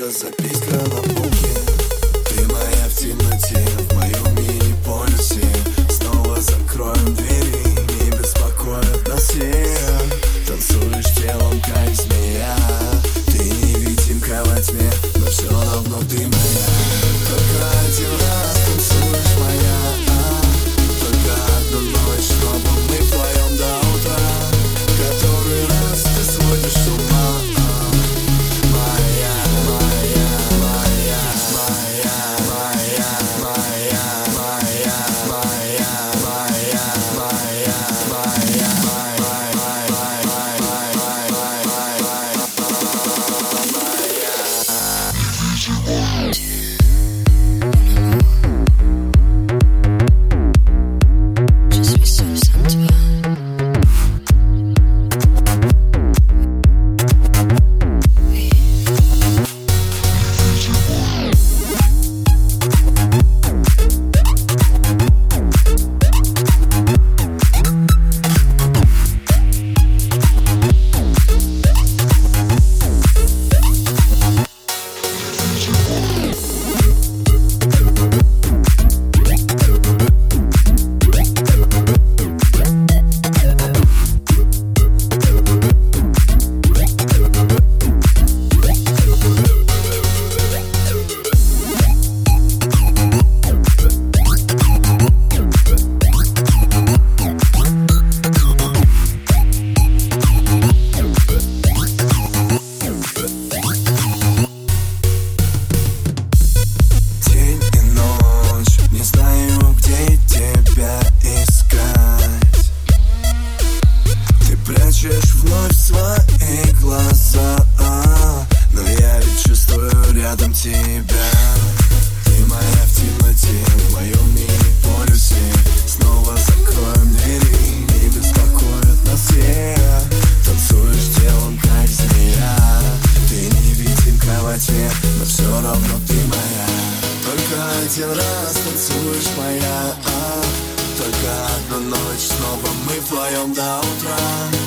cause é I прячешь вновь свои глаза. Но я ведь чувствую рядом тебя. Ты моя в темноте, в моем мини-полюсе Снова закроем двери, не беспокоят нас все Танцуешь телом, как змея. Ты невидимка во тьме, но все равно ты моя. Только один раз танцуешь моя. Только одну ночь, снова мы вдвоем до утра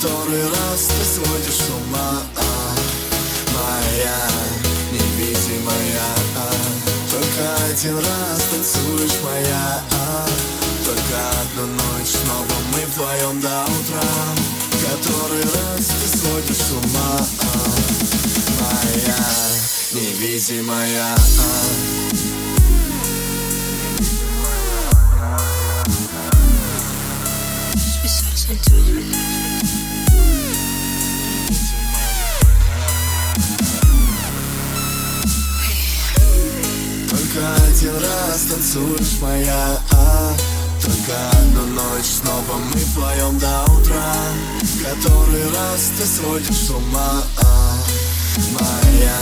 который раз ты сводишь с ума. А, Моя, невидимая. А, Только один раз танцуешь моя. А, Только одну ночь, снова мы вдвоем до утра. Который раз ты сводишь с ума. А, Моя, невидимая. а. Один раз танцуешь моя а, Только одну ночь снова мы вдвоем до утра. Который раз ты сводишь с ума а, Моя,